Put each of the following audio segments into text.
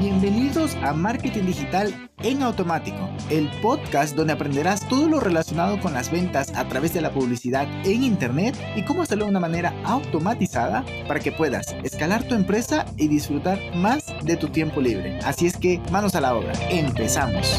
Bienvenidos a Marketing Digital en Automático, el podcast donde aprenderás todo lo relacionado con las ventas a través de la publicidad en Internet y cómo hacerlo de una manera automatizada para que puedas escalar tu empresa y disfrutar más de tu tiempo libre. Así es que manos a la obra, empezamos.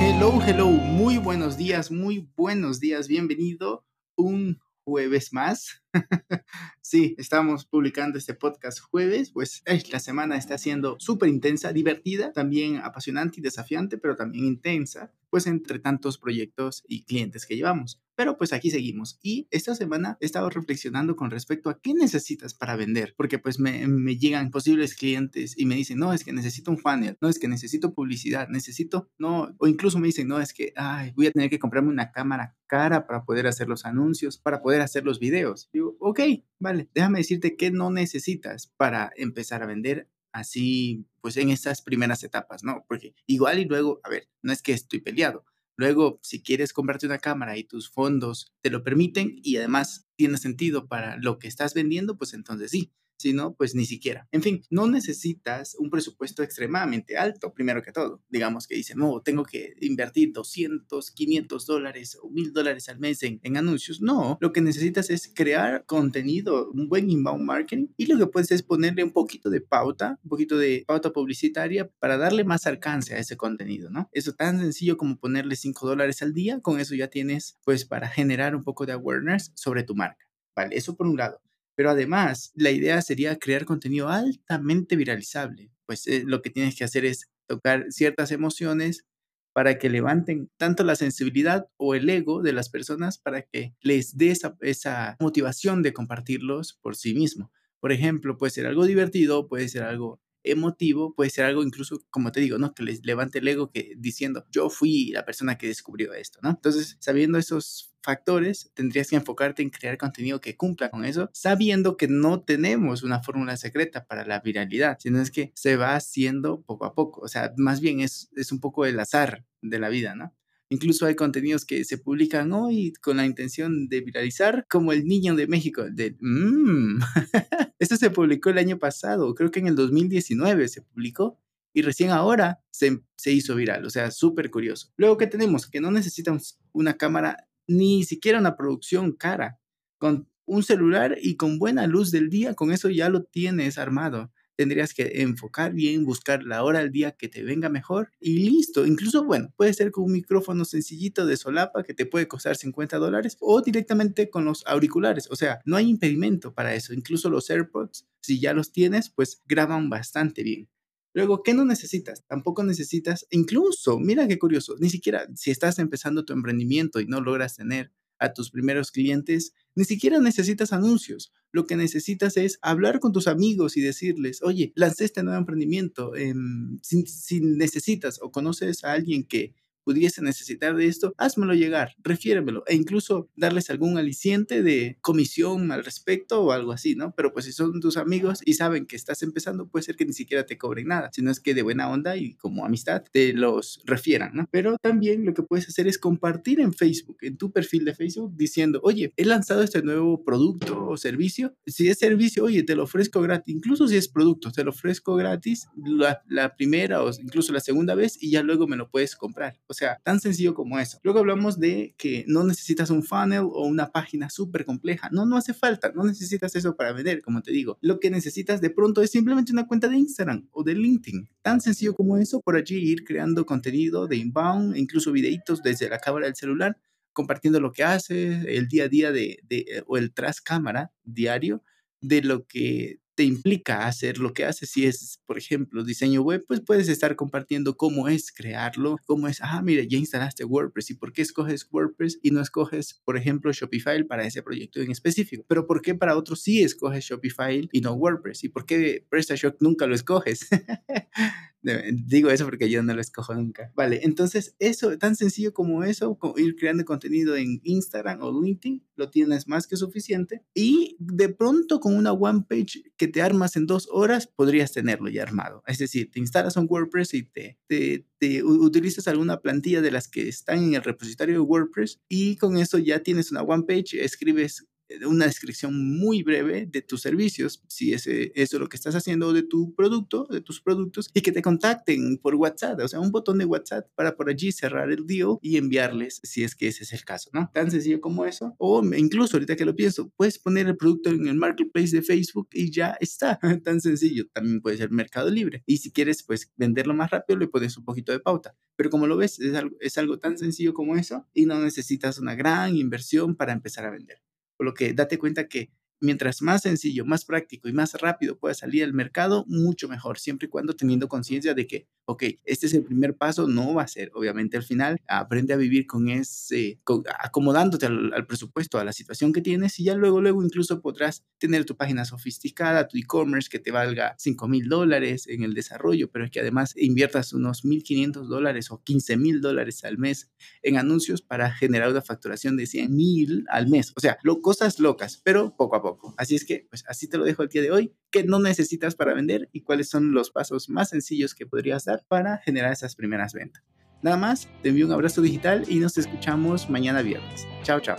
Hello, hello, muy buenos días, muy buenos días, bienvenido un jueves más. sí, estamos publicando este podcast jueves, pues la semana está siendo súper intensa, divertida, también apasionante y desafiante, pero también intensa, pues entre tantos proyectos y clientes que llevamos. Pero pues aquí seguimos. Y esta semana he estado reflexionando con respecto a qué necesitas para vender. Porque pues me, llegan posibles clientes y me dicen, no, es que necesito un funnel, no, es que necesito publicidad, necesito, no, o incluso me dicen, no, es que, ay, voy a tener que comprarme una cámara cara para poder hacer los anuncios, para poder hacer los videos. Digo, ok, vale, déjame decirte qué no necesitas para empezar a vender así, pues en estas primeras etapas, ¿no? Porque igual y luego, a ver, no es que estoy peleado, Luego, si quieres comprarte una cámara y tus fondos te lo permiten y además tiene sentido para lo que estás vendiendo, pues entonces sí si no, pues ni siquiera. En fin, no necesitas un presupuesto extremadamente alto, primero que todo. Digamos que dicen, no, tengo que invertir 200, 500 dólares o 1000 dólares al mes en, en, anuncios. No, lo que necesitas es crear contenido, un buen inbound marketing y lo que puedes es ponerle un poquito de pauta, un poquito de pauta publicitaria para darle más alcance a ese contenido, ¿no? Eso tan sencillo como ponerle 5 dólares al día, con eso ya tienes pues para generar un poco de awareness sobre tu marca. Vale, eso por un lado. Pero además, la idea sería crear contenido altamente viralizable. Pues eh, lo que tienes que hacer es tocar ciertas emociones para que levanten tanto la sensibilidad o el ego de las personas para que les dé esa, esa motivación de compartirlos por sí mismo. Por ejemplo, puede ser algo divertido, puede ser algo emotivo, puede ser algo incluso, como te digo, ¿no? Que les levante el ego que diciendo, yo fui la persona que descubrió esto, ¿no? Entonces, sabiendo esos factores, tendrías que enfocarte en crear contenido que cumpla con eso, sabiendo que no tenemos una fórmula secreta para la viralidad, sino es que se va haciendo poco a poco, o sea, más bien es, es un poco el azar de la vida, ¿no? Incluso hay contenidos que se publican hoy con la intención de viralizar, como el niño de México, de mmm. Esto se publicó el año pasado, creo que en el 2019 se publicó y recién ahora se, se hizo viral, o sea, súper curioso. Luego, ¿qué tenemos? Que no necesitamos una cámara, ni siquiera una producción cara. Con un celular y con buena luz del día, con eso ya lo tienes armado tendrías que enfocar bien, buscar la hora del día que te venga mejor y listo. Incluso, bueno, puede ser con un micrófono sencillito de solapa que te puede costar 50 dólares o directamente con los auriculares. O sea, no hay impedimento para eso. Incluso los AirPods, si ya los tienes, pues graban bastante bien. Luego, ¿qué no necesitas? Tampoco necesitas, incluso, mira qué curioso, ni siquiera si estás empezando tu emprendimiento y no logras tener a tus primeros clientes, ni siquiera necesitas anuncios. Lo que necesitas es hablar con tus amigos y decirles, oye, lancé este nuevo emprendimiento. Em, si, necesitas o conoces a alguien que pudiese necesitar de esto, házmelo llegar, refiéremelo e incluso darles algún aliciente de comisión al respecto o algo así, ¿no? Pero pues si son tus amigos y saben que estás empezando, puede ser que ni siquiera te cobren nada, sino es que de buena onda y como amistad te los refieran, ¿no? Pero también lo que puedes hacer es compartir en Facebook, en tu perfil de Facebook, diciendo, oye, he lanzado este nuevo producto o servicio. Si es servicio, oye, te lo ofrezco gratis. Incluso si es producto, te lo ofrezco gratis la, la primera o incluso la segunda vez y ya luego me lo puedes comprar. O sea, tan sencillo como eso. Luego hablamos de que no necesitas un funnel o una página súper compleja. No, no hace falta. No necesitas eso para vender, como te digo. Lo que necesitas de pronto es simplemente una cuenta de Instagram o de LinkedIn. Tan sencillo como eso, por allí ir creando contenido de inbound, incluso videitos desde la cámara del celular compartiendo lo que haces, el día a día de, o el tras cámara diario de lo que te implica hacer lo que haces. Si es, por ejemplo, diseño web, pues puedes estar compartiendo cómo es crearlo, cómo es, ah, mira, ya instalaste WordPress y por qué escoges WordPress y no escoges, por ejemplo, Shopify para ese proyecto en específico. Pero por qué para otros sí escoges Shopify y no WordPress y por qué PrestaShop nunca lo escoges. Digo eso porque yo no lo escojo nunca. Vale, entonces eso, tan sencillo como eso, ir creando contenido en Instagram o LinkedIn, lo tienes más que suficiente. Y de pronto con una one page que te armas en dos horas, podrías tenerlo ya armado. Es decir, te instalas un WordPress y te, te, te utilizas alguna plantilla de las que están en el repositorio de WordPress y con eso ya tienes una one page, escribes una descripción muy breve de tus servicios, si es eso es lo que estás haciendo de tu producto, de tus productos, y que te contacten por WhatsApp, o sea, un botón de WhatsApp para por allí cerrar el deal y enviarles si es que ese es el caso, ¿no? Tan sencillo como eso. O incluso ahorita que lo pienso, puedes poner el producto en el marketplace de Facebook y ya está. Tan sencillo. También puede ser Mercado Libre. Y si quieres, pues venderlo más rápido, le pones un poquito de pauta. Pero como lo ves, es algo, es algo tan sencillo como eso y no necesitas una gran inversión para empezar a vender. Por lo que date cuenta que mientras más sencillo, más práctico y más rápido pueda salir al mercado, mucho mejor, siempre y cuando teniendo conciencia de que, ok, este es el primer paso, no va a ser, obviamente al final, aprende a vivir con ese, acomodándote al, presupuesto, a la situación que tienes y ya luego, luego incluso podrás tener tu página sofisticada, tu e-commerce que te valga 5 mil dólares en el desarrollo, pero que además inviertas unos 1.500 dólares o 15 mil dólares al mes en anuncios para generar una facturación de 100 mil al mes. O sea, lo, cosas locas, pero poco a poco. Así es que, pues así te lo dejo el día de hoy, qué no necesitas para vender y cuáles son los pasos más sencillos que podrías dar para generar esas primeras ventas. Nada más, te envío un abrazo digital y nos escuchamos mañana viernes. Chao, chao.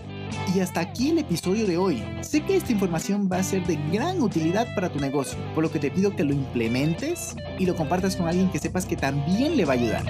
Y hasta aquí el episodio de hoy. Sé que esta información va a ser de gran utilidad para tu negocio, por lo que te pido que lo implementes y lo compartas con alguien que sepas que también le va a ayudar.